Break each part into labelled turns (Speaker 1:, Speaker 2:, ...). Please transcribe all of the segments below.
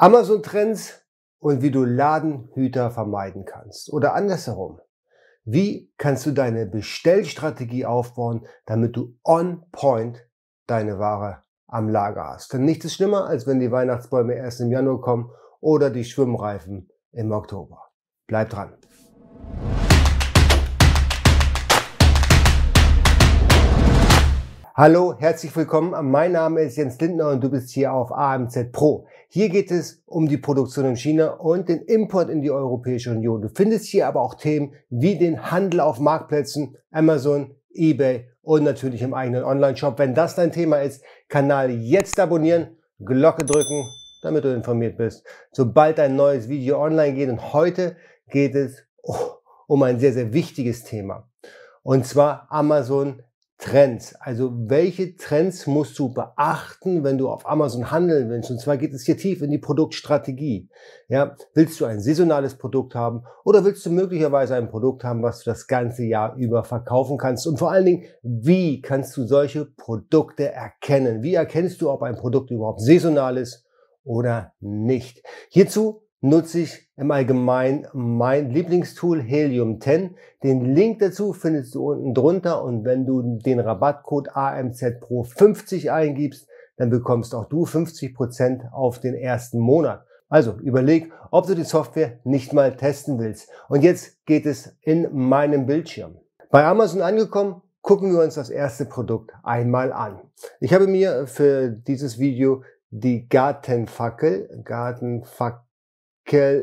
Speaker 1: Amazon-Trends und wie du Ladenhüter vermeiden kannst. Oder andersherum. Wie kannst du deine Bestellstrategie aufbauen, damit du on point deine Ware am Lager hast? Denn nichts ist schlimmer, als wenn die Weihnachtsbäume erst im Januar kommen oder die Schwimmreifen im Oktober. Bleib dran. Hallo, herzlich willkommen. Mein Name ist Jens Lindner und du bist hier auf AMZ Pro. Hier geht es um die Produktion in China und den Import in die Europäische Union. Du findest hier aber auch Themen wie den Handel auf Marktplätzen, Amazon, eBay und natürlich im eigenen Online-Shop. Wenn das dein Thema ist, Kanal jetzt abonnieren, Glocke drücken, damit du informiert bist, sobald ein neues Video online geht. Und heute geht es um ein sehr, sehr wichtiges Thema. Und zwar Amazon Trends. Also welche Trends musst du beachten, wenn du auf Amazon handeln willst? Und zwar geht es hier tief in die Produktstrategie. Ja, willst du ein saisonales Produkt haben oder willst du möglicherweise ein Produkt haben, was du das ganze Jahr über verkaufen kannst? Und vor allen Dingen, wie kannst du solche Produkte erkennen? Wie erkennst du, ob ein Produkt überhaupt saisonal ist oder nicht? Hierzu nutze ich im Allgemeinen mein Lieblingstool Helium 10. Den Link dazu findest du unten drunter und wenn du den Rabattcode AMZ Pro 50 eingibst, dann bekommst auch du 50% auf den ersten Monat. Also überleg, ob du die Software nicht mal testen willst. Und jetzt geht es in meinem Bildschirm. Bei Amazon angekommen, gucken wir uns das erste Produkt einmal an. Ich habe mir für dieses Video die Gartenfackel, Gartenfackel äh,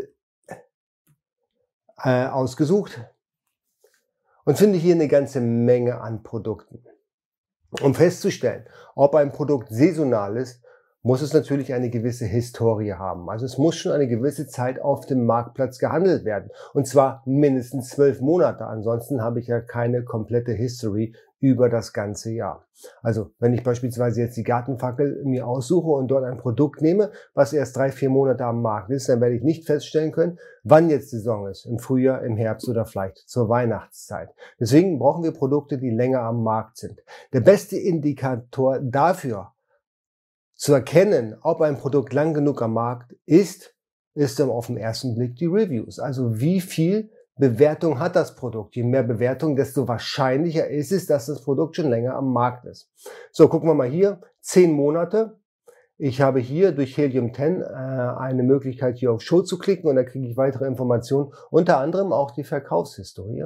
Speaker 1: ausgesucht und finde hier eine ganze Menge an Produkten. Um festzustellen, ob ein Produkt saisonal ist, muss es natürlich eine gewisse Historie haben. Also es muss schon eine gewisse Zeit auf dem Marktplatz gehandelt werden. Und zwar mindestens zwölf Monate. Ansonsten habe ich ja keine komplette History über das ganze Jahr. Also wenn ich beispielsweise jetzt die Gartenfackel mir aussuche und dort ein Produkt nehme, was erst drei, vier Monate am Markt ist, dann werde ich nicht feststellen können, wann jetzt Saison ist. Im Frühjahr, im Herbst oder vielleicht zur Weihnachtszeit. Deswegen brauchen wir Produkte, die länger am Markt sind. Der beste Indikator dafür, zu erkennen, ob ein Produkt lang genug am Markt ist, ist dann auf den ersten Blick die Reviews. Also wie viel Bewertung hat das Produkt? Je mehr Bewertung, desto wahrscheinlicher ist es, dass das Produkt schon länger am Markt ist. So, gucken wir mal hier. Zehn Monate. Ich habe hier durch Helium 10 äh, eine Möglichkeit, hier auf Show zu klicken und da kriege ich weitere Informationen, unter anderem auch die Verkaufshistorie.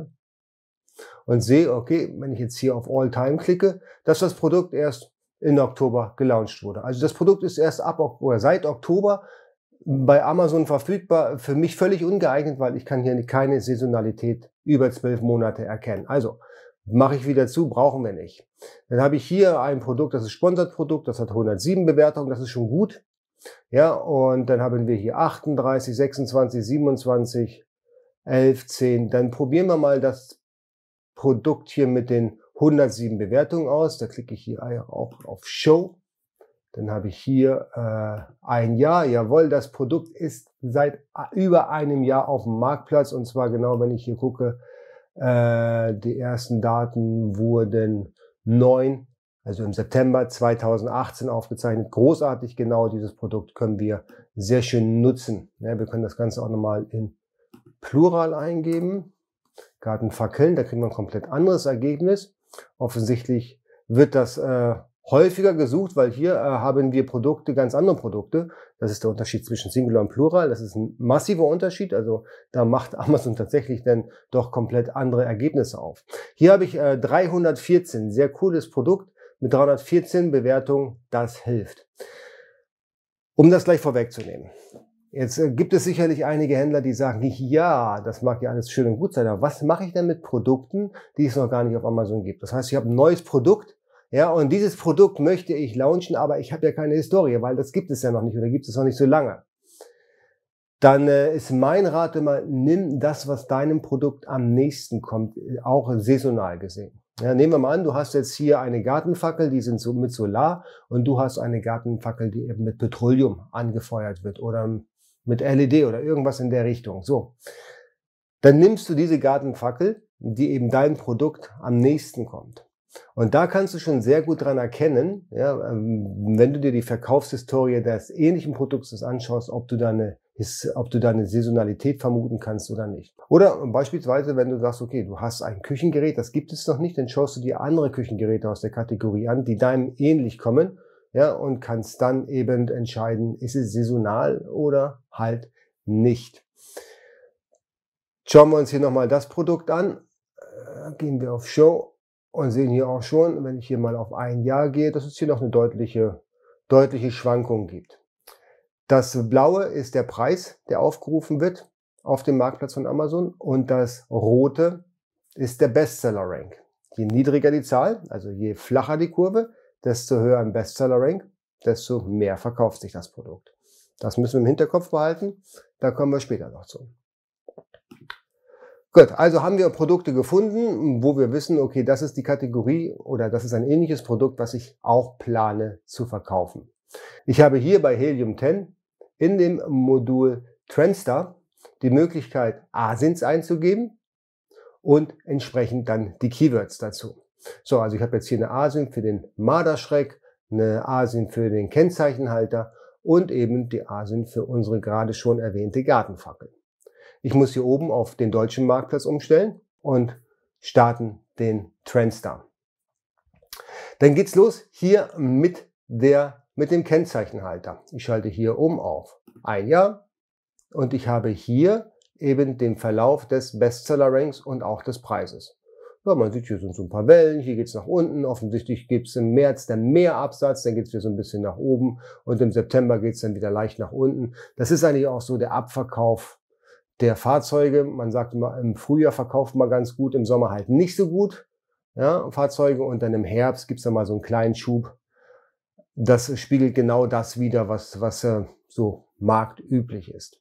Speaker 1: Und sehe, okay, wenn ich jetzt hier auf All Time klicke, dass das Produkt erst in Oktober gelauncht wurde. Also das Produkt ist erst ab oder seit Oktober bei Amazon verfügbar. Für mich völlig ungeeignet, weil ich kann hier keine Saisonalität über zwölf Monate erkennen. Also mache ich wieder zu, brauchen wir nicht. Dann habe ich hier ein Produkt, das ist Sponsored-Produkt, das hat 107 Bewertungen, das ist schon gut. Ja, und dann haben wir hier 38, 26, 27, 11, 10. Dann probieren wir mal das Produkt hier mit den 107 Bewertungen aus. Da klicke ich hier auch auf Show. Dann habe ich hier äh, ein Jahr. Jawohl, das Produkt ist seit über einem Jahr auf dem Marktplatz. Und zwar genau, wenn ich hier gucke, äh, die ersten Daten wurden neun, also im September 2018 aufgezeichnet. Großartig genau dieses Produkt können wir sehr schön nutzen. Ja, wir können das Ganze auch nochmal in Plural eingeben. Gartenfackeln, da kriegen wir ein komplett anderes Ergebnis. Offensichtlich wird das äh, häufiger gesucht, weil hier äh, haben wir Produkte, ganz andere Produkte. Das ist der Unterschied zwischen Singular und Plural. Das ist ein massiver Unterschied. Also da macht Amazon tatsächlich dann doch komplett andere Ergebnisse auf. Hier habe ich äh, 314, sehr cooles Produkt mit 314 Bewertungen. Das hilft. Um das gleich vorwegzunehmen. Jetzt äh, gibt es sicherlich einige Händler, die sagen, ja, das mag ja alles schön und gut sein, aber was mache ich denn mit Produkten, die es noch gar nicht auf Amazon gibt? Das heißt, ich habe ein neues Produkt, ja, und dieses Produkt möchte ich launchen, aber ich habe ja keine Historie, weil das gibt es ja noch nicht oder gibt es noch nicht so lange. Dann äh, ist mein Rat immer, nimm das, was deinem Produkt am nächsten kommt, auch saisonal gesehen. Ja, nehmen wir mal an, du hast jetzt hier eine Gartenfackel, die sind so mit Solar und du hast eine Gartenfackel, die eben mit Petroleum angefeuert wird oder mit LED oder irgendwas in der Richtung. So. Dann nimmst du diese Gartenfackel, die eben dein Produkt am nächsten kommt. Und da kannst du schon sehr gut dran erkennen, ja, ähm, wenn du dir die Verkaufshistorie des ähnlichen Produktes anschaust, ob du da eine ob du da eine Saisonalität vermuten kannst oder nicht. Oder beispielsweise, wenn du sagst, okay, du hast ein Küchengerät, das gibt es noch nicht, dann schaust du dir andere Küchengeräte aus der Kategorie an, die deinem ähnlich kommen, ja, und kannst dann eben entscheiden, ist es saisonal oder halt nicht. Schauen wir uns hier nochmal das Produkt an. Äh, gehen wir auf Show und sehen hier auch schon, wenn ich hier mal auf ein Jahr gehe, dass es hier noch eine deutliche, deutliche Schwankung gibt. Das blaue ist der Preis, der aufgerufen wird auf dem Marktplatz von Amazon und das rote ist der Bestseller-Rank. Je niedriger die Zahl, also je flacher die Kurve, desto höher ein Bestseller-Rank, desto mehr verkauft sich das Produkt. Das müssen wir im Hinterkopf behalten, da kommen wir später noch zu. Gut, also haben wir Produkte gefunden, wo wir wissen, okay, das ist die Kategorie oder das ist ein ähnliches Produkt, was ich auch plane zu verkaufen. Ich habe hier bei Helium 10 in dem Modul Trendstar die Möglichkeit, Asins einzugeben und entsprechend dann die Keywords dazu. So, also ich habe jetzt hier eine Asin für den Marderschreck, eine Asin für den Kennzeichenhalter und eben die Asin für unsere gerade schon erwähnte Gartenfackel. Ich muss hier oben auf den deutschen Marktplatz umstellen und starten den Trendstar. Dann geht's los hier mit der, mit dem Kennzeichenhalter. Ich schalte hier um auf ein Jahr und ich habe hier eben den Verlauf des Bestseller-Ranks und auch des Preises. Ja, man sieht, hier sind so ein paar Wellen, hier geht's nach unten. Offensichtlich gibt's im März dann mehr Absatz, dann geht's wieder so ein bisschen nach oben und im September geht's dann wieder leicht nach unten. Das ist eigentlich auch so der Abverkauf der Fahrzeuge. Man sagt immer, im Frühjahr verkauft man ganz gut, im Sommer halt nicht so gut. Ja, Fahrzeuge und dann im Herbst gibt's dann mal so einen kleinen Schub. Das spiegelt genau das wieder, was, was äh, so marktüblich ist.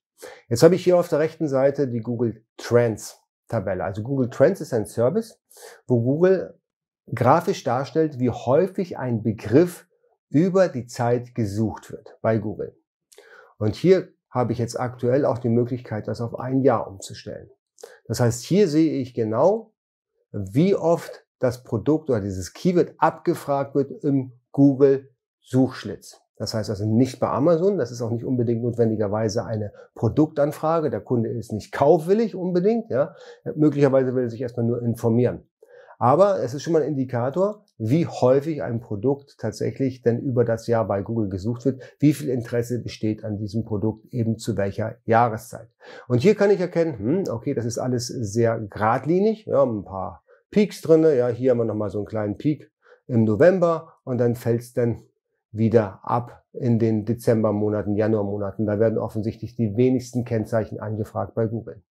Speaker 1: Jetzt habe ich hier auf der rechten Seite die Google Trends Tabelle. Also Google Trends ist ein Service, wo Google grafisch darstellt, wie häufig ein Begriff über die Zeit gesucht wird bei Google. Und hier habe ich jetzt aktuell auch die Möglichkeit, das auf ein Jahr umzustellen. Das heißt, hier sehe ich genau, wie oft das Produkt oder dieses Keyword abgefragt wird im Google Suchschlitz. Das heißt also nicht bei Amazon, das ist auch nicht unbedingt notwendigerweise eine Produktanfrage. Der Kunde ist nicht kaufwillig unbedingt, ja. Möglicherweise will er sich erstmal nur informieren. Aber es ist schon mal ein Indikator, wie häufig ein Produkt tatsächlich denn über das Jahr bei Google gesucht wird, wie viel Interesse besteht an diesem Produkt eben zu welcher Jahreszeit. Und hier kann ich erkennen, hm, okay, das ist alles sehr geradlinig, ja, ein paar Peaks drinne, ja, hier haben wir nochmal so einen kleinen Peak im November und dann fällt es dann wieder ab in den Dezembermonaten, Januarmonaten. Da werden offensichtlich die wenigsten Kennzeichen angefragt bei Google.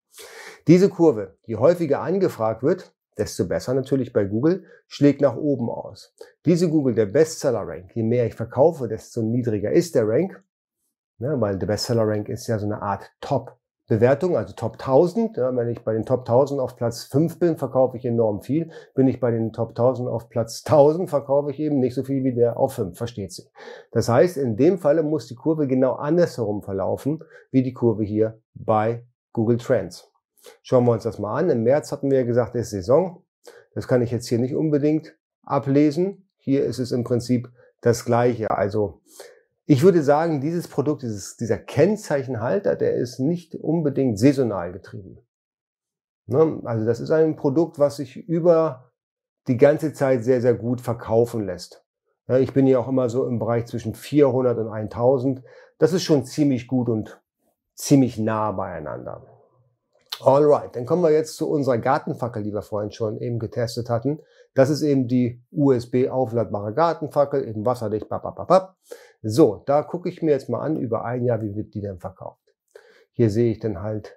Speaker 1: Diese Kurve, die häufiger angefragt wird, desto besser natürlich bei Google, schlägt nach oben aus. Diese Google, der Bestseller-Rank, je mehr ich verkaufe, desto niedriger ist der Rank, ne, weil der Bestseller-Rank ist ja so eine Art Top-Bewertung, also Top 1000. Ja, wenn ich bei den Top 1000 auf Platz 5 bin, verkaufe ich enorm viel. Bin ich bei den Top 1000 auf Platz 1000, verkaufe ich eben nicht so viel wie der auf 5, versteht sich. Das heißt, in dem Falle muss die Kurve genau andersherum verlaufen, wie die Kurve hier bei Google Trends. Schauen wir uns das mal an. Im März hatten wir ja gesagt, ist Saison. Das kann ich jetzt hier nicht unbedingt ablesen. Hier ist es im Prinzip das Gleiche. Also ich würde sagen, dieses Produkt, dieses, dieser Kennzeichenhalter, der ist nicht unbedingt saisonal getrieben. Ne? Also das ist ein Produkt, was sich über die ganze Zeit sehr, sehr gut verkaufen lässt. ich bin ja auch immer so im Bereich zwischen 400 und 1000. Das ist schon ziemlich gut und ziemlich nah beieinander. Alright, dann kommen wir jetzt zu unserer Gartenfackel, die wir vorhin schon eben getestet hatten. Das ist eben die USB aufladbare Gartenfackel, eben wasserdicht. Babababab. So, da gucke ich mir jetzt mal an, über ein Jahr, wie wird die denn verkauft. Hier sehe ich dann halt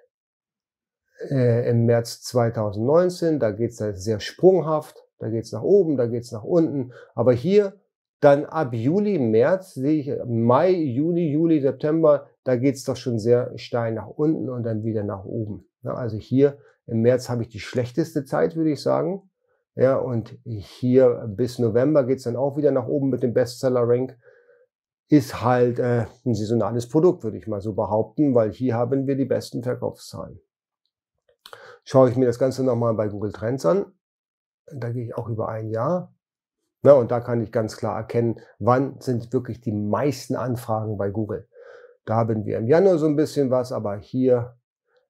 Speaker 1: äh, im März 2019, da geht's da sehr sprunghaft, da geht's nach oben, da geht's nach unten. Aber hier dann ab Juli, März sehe ich Mai, Juni, Juli, September, da geht's doch schon sehr steil nach unten und dann wieder nach oben. Ja, also hier im März habe ich die schlechteste Zeit, würde ich sagen. Ja, und hier bis November geht's dann auch wieder nach oben mit dem Bestseller-Rank. Ist halt äh, ein saisonales Produkt, würde ich mal so behaupten, weil hier haben wir die besten Verkaufszahlen. Schaue ich mir das Ganze nochmal bei Google Trends an. Da gehe ich auch über ein Jahr. Na, und da kann ich ganz klar erkennen, wann sind wirklich die meisten Anfragen bei Google. Da haben wir im Januar so ein bisschen was, aber hier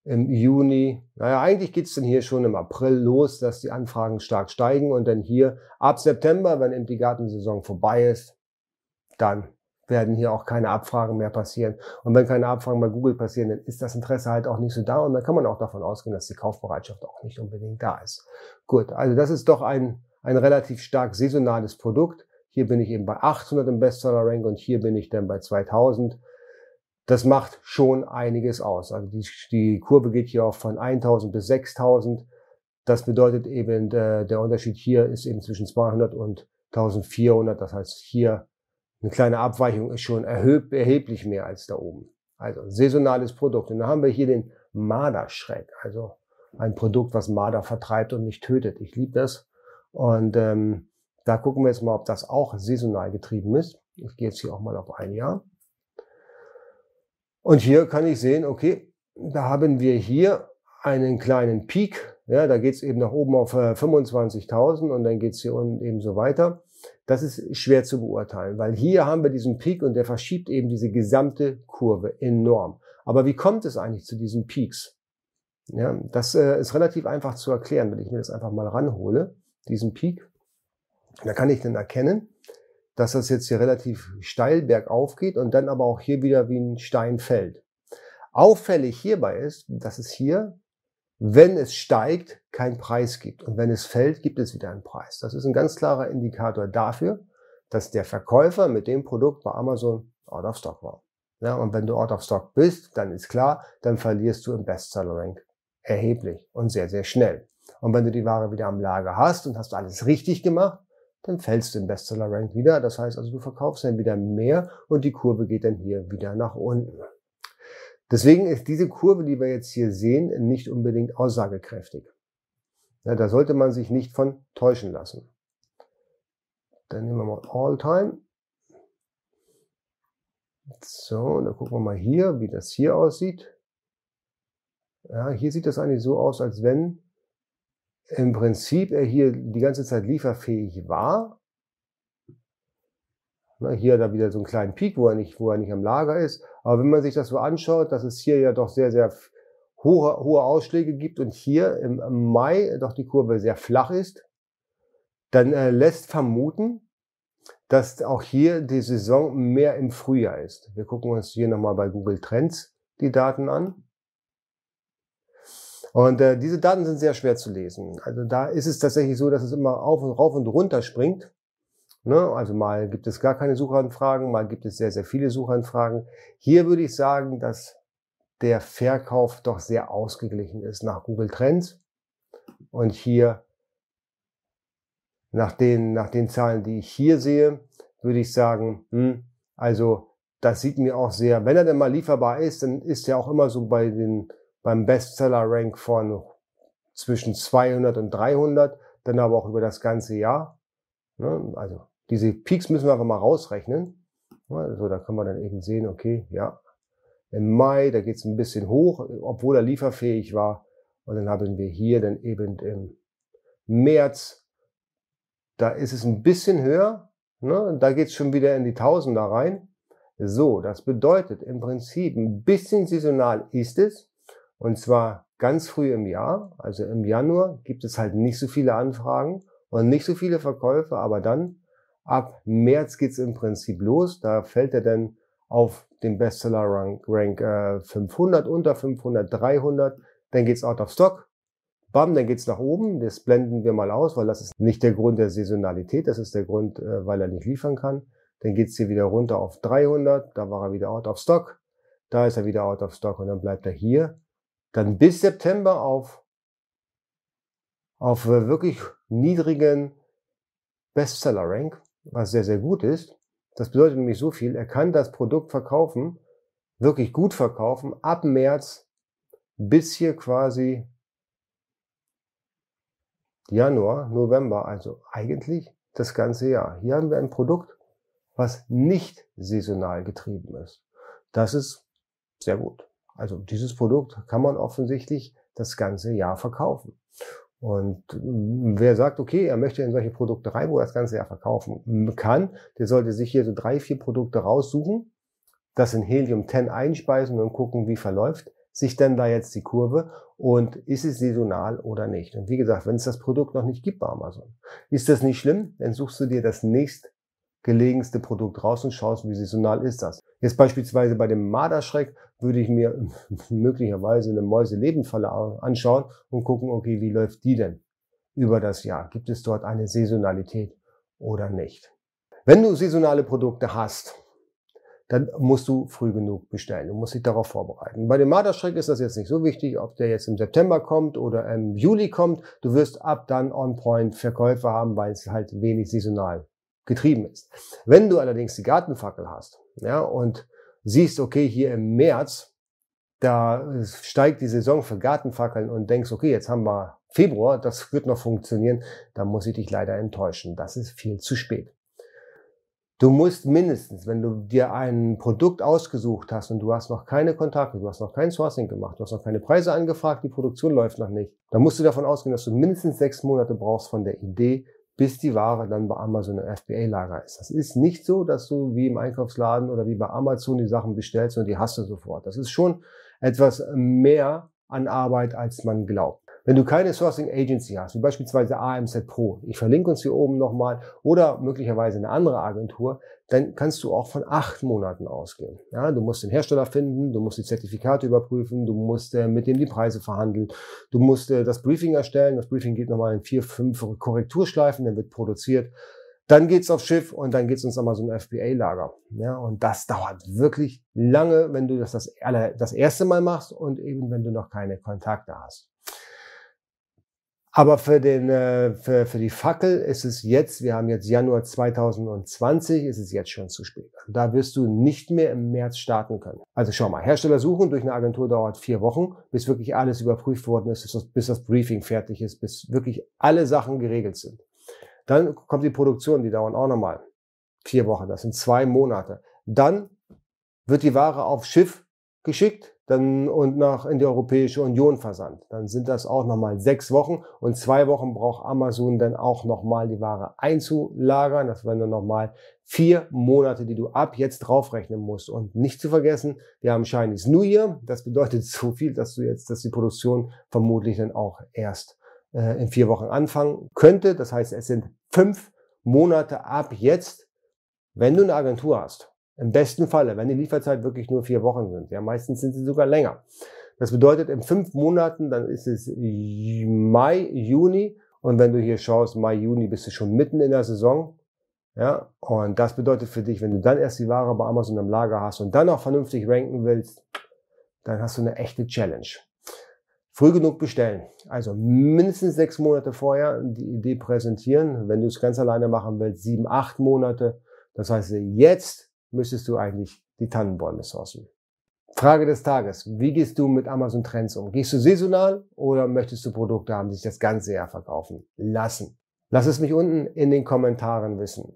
Speaker 1: im Juni, naja, eigentlich geht's dann hier schon im April los, dass die Anfragen stark steigen und dann hier ab September, wenn eben die Gartensaison vorbei ist, dann werden hier auch keine Abfragen mehr passieren. Und wenn keine Abfragen bei Google passieren, dann ist das Interesse halt auch nicht so da und dann kann man auch davon ausgehen, dass die Kaufbereitschaft auch nicht unbedingt da ist. Gut, also das ist doch ein, ein relativ stark saisonales Produkt. Hier bin ich eben bei 800 im Bestseller-Rank und hier bin ich dann bei 2000. Das macht schon einiges aus. Also die, die Kurve geht hier auch von 1000 bis 6000. Das bedeutet eben, der, der Unterschied hier ist eben zwischen 200 und 1400. Das heißt, hier eine kleine Abweichung ist schon erheb, erheblich mehr als da oben. Also saisonales Produkt. Und dann haben wir hier den Marderschreck, also ein Produkt, was Marder vertreibt und nicht tötet. Ich liebe das. Und ähm, da gucken wir jetzt mal, ob das auch saisonal getrieben ist. Ich gehe jetzt hier auch mal auf ein Jahr. Und hier kann ich sehen, okay, da haben wir hier einen kleinen Peak. Ja, da geht es eben nach oben auf äh, 25.000 und dann geht es hier unten eben so weiter. Das ist schwer zu beurteilen, weil hier haben wir diesen Peak und der verschiebt eben diese gesamte Kurve enorm. Aber wie kommt es eigentlich zu diesen Peaks? Ja, das äh, ist relativ einfach zu erklären, wenn ich mir das einfach mal ranhole, diesen Peak. Da kann ich dann erkennen, dass das jetzt hier relativ steil bergauf geht und dann aber auch hier wieder wie ein Stein fällt. Auffällig hierbei ist, dass es hier wenn es steigt, kein Preis gibt. Und wenn es fällt, gibt es wieder einen Preis. Das ist ein ganz klarer Indikator dafür, dass der Verkäufer mit dem Produkt bei Amazon out of stock war. Ja, und wenn du out of stock bist, dann ist klar, dann verlierst du im Bestseller-Rank erheblich und sehr, sehr schnell. Und wenn du die Ware wieder am Lager hast und hast alles richtig gemacht, dann fällst du im Bestseller-Rank wieder. Das heißt also, du verkaufst dann wieder mehr und die Kurve geht dann hier wieder nach unten. Deswegen ist diese Kurve, die wir jetzt hier sehen, nicht unbedingt aussagekräftig. Ja, da sollte man sich nicht von täuschen lassen. Dann nehmen wir mal All Time. So, dann gucken wir mal hier, wie das hier aussieht. Ja, hier sieht das eigentlich so aus, als wenn im Prinzip er hier die ganze Zeit lieferfähig war, Ne, hier er wieder so einen kleinen Peak, wo er nicht, wo er nicht am Lager ist. Aber wenn man sich das so anschaut, dass es hier ja doch sehr, sehr hohe, hohe Ausschläge gibt und hier im Mai doch die Kurve sehr flach ist, dann äh, lässt vermuten, dass auch hier die Saison mehr im Frühjahr ist. Wir gucken uns hier nochmal bei Google Trends die Daten an. Und äh, diese Daten sind sehr schwer zu lesen. Also da ist es tatsächlich so, dass es immer auf und rauf und runter springt. Ne? Also mal gibt es gar keine Suchanfragen, mal gibt es sehr, sehr viele Suchanfragen. Hier würde ich sagen, dass der Verkauf doch sehr ausgeglichen ist nach Google Trends. Und hier nach den, nach den Zahlen, die ich hier sehe, würde ich sagen, hm, also das sieht mir auch sehr, wenn er denn mal lieferbar ist, dann ist er auch immer so bei den, beim Bestseller-Rank von zwischen 200 und 300, dann aber auch über das ganze Jahr. Ne? Also diese Peaks müssen wir einfach mal rausrechnen. Also da kann man dann eben sehen, okay, ja, im Mai, da geht es ein bisschen hoch, obwohl er lieferfähig war. Und dann haben wir hier dann eben im März, da ist es ein bisschen höher. Ne? Da geht es schon wieder in die Tausender rein. So, das bedeutet im Prinzip ein bisschen saisonal ist es. Und zwar ganz früh im Jahr, also im Januar gibt es halt nicht so viele Anfragen und nicht so viele Verkäufe, aber dann Ab März geht's im Prinzip los. Da fällt er dann auf den Bestseller Rank, Rank äh, 500, unter 500, 300. Dann geht's out of stock. Bam, dann geht's nach oben. Das blenden wir mal aus, weil das ist nicht der Grund der Saisonalität. Das ist der Grund, äh, weil er nicht liefern kann. Dann geht's hier wieder runter auf 300. Da war er wieder out of stock. Da ist er wieder out of stock und dann bleibt er hier. Dann bis September auf, auf äh, wirklich niedrigen Bestseller Rank was sehr, sehr gut ist. Das bedeutet nämlich so viel, er kann das Produkt verkaufen, wirklich gut verkaufen, ab März bis hier quasi Januar, November, also eigentlich das ganze Jahr. Hier haben wir ein Produkt, was nicht saisonal getrieben ist. Das ist sehr gut. Also dieses Produkt kann man offensichtlich das ganze Jahr verkaufen. Und wer sagt, okay, er möchte in solche Produkte rein, wo er das ganze Jahr verkaufen kann, der sollte sich hier so drei, vier Produkte raussuchen, das in Helium 10 einspeisen und gucken, wie verläuft sich denn da jetzt die Kurve und ist es saisonal oder nicht. Und wie gesagt, wenn es das Produkt noch nicht gibt bei Amazon, ist das nicht schlimm, dann suchst du dir das nächstgelegenste Produkt raus und schaust, wie saisonal ist das. Jetzt beispielsweise bei dem Marderschreck würde ich mir möglicherweise eine Mäuselebenfalle anschauen und gucken, okay, wie läuft die denn über das Jahr? Gibt es dort eine Saisonalität oder nicht? Wenn du saisonale Produkte hast, dann musst du früh genug bestellen. Du musst dich darauf vorbereiten. Bei dem Marderschreck ist das jetzt nicht so wichtig, ob der jetzt im September kommt oder im Juli kommt. Du wirst ab dann on-point Verkäufe haben, weil es halt wenig saisonal getrieben ist. Wenn du allerdings die Gartenfackel hast, ja, und siehst, okay, hier im März, da steigt die Saison für Gartenfackeln und denkst, okay, jetzt haben wir Februar, das wird noch funktionieren, dann muss ich dich leider enttäuschen. Das ist viel zu spät. Du musst mindestens, wenn du dir ein Produkt ausgesucht hast und du hast noch keine Kontakte, du hast noch kein Sourcing gemacht, du hast noch keine Preise angefragt, die Produktion läuft noch nicht, dann musst du davon ausgehen, dass du mindestens sechs Monate brauchst von der Idee, bis die Ware dann bei Amazon im FBA-Lager ist. Das ist nicht so, dass du wie im Einkaufsladen oder wie bei Amazon die Sachen bestellst und die hast du sofort. Das ist schon etwas mehr an Arbeit, als man glaubt. Wenn du keine Sourcing Agency hast, wie beispielsweise AMZ Pro, ich verlinke uns hier oben nochmal, oder möglicherweise eine andere Agentur, dann kannst du auch von acht Monaten ausgehen. Ja, du musst den Hersteller finden, du musst die Zertifikate überprüfen, du musst äh, mit dem die Preise verhandeln, du musst äh, das Briefing erstellen. Das Briefing geht nochmal in vier, fünf Korrekturschleifen, dann wird produziert. Dann geht's aufs Schiff und dann geht's ins Amazon FBA-Lager. Ja, und das dauert wirklich lange, wenn du das das, das erste Mal machst und eben wenn du noch keine Kontakte hast. Aber für, den, äh, für, für die Fackel ist es jetzt, wir haben jetzt Januar 2020, ist es jetzt schon zu spät. Also da wirst du nicht mehr im März starten können. Also schau mal, Hersteller suchen durch eine Agentur dauert vier Wochen, bis wirklich alles überprüft worden ist, bis das Briefing fertig ist, bis wirklich alle Sachen geregelt sind. Dann kommt die Produktion, die dauern auch nochmal vier Wochen, das sind zwei Monate. Dann wird die Ware aufs Schiff geschickt, dann und nach in die Europäische Union versandt. Dann sind das auch nochmal sechs Wochen und zwei Wochen braucht Amazon dann auch nochmal die Ware einzulagern. Das wären dann nochmal vier Monate, die du ab jetzt draufrechnen musst. Und nicht zu vergessen, wir haben Chinese New Year. Das bedeutet so viel, dass du jetzt, dass die Produktion vermutlich dann auch erst äh, in vier Wochen anfangen könnte. Das heißt, es sind fünf Monate ab jetzt, wenn du eine Agentur hast im besten Falle, wenn die Lieferzeit wirklich nur vier Wochen sind. Ja, meistens sind sie sogar länger. Das bedeutet, in fünf Monaten, dann ist es Mai, Juni. Und wenn du hier schaust, Mai, Juni, bist du schon mitten in der Saison. Ja, und das bedeutet für dich, wenn du dann erst die Ware bei Amazon im Lager hast und dann auch vernünftig ranken willst, dann hast du eine echte Challenge. Früh genug bestellen. Also mindestens sechs Monate vorher die Idee präsentieren. Wenn du es ganz alleine machen willst, sieben, acht Monate. Das heißt, jetzt müsstest du eigentlich die Tannenbäume sourcen. Frage des Tages. Wie gehst du mit Amazon Trends um? Gehst du saisonal oder möchtest du Produkte haben, die sich das ganze Jahr verkaufen lassen? Lass es mich unten in den Kommentaren wissen.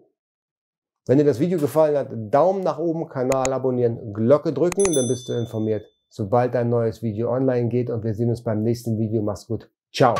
Speaker 1: Wenn dir das Video gefallen hat, Daumen nach oben, Kanal abonnieren, Glocke drücken, dann bist du informiert, sobald ein neues Video online geht und wir sehen uns beim nächsten Video. Mach's gut. Ciao.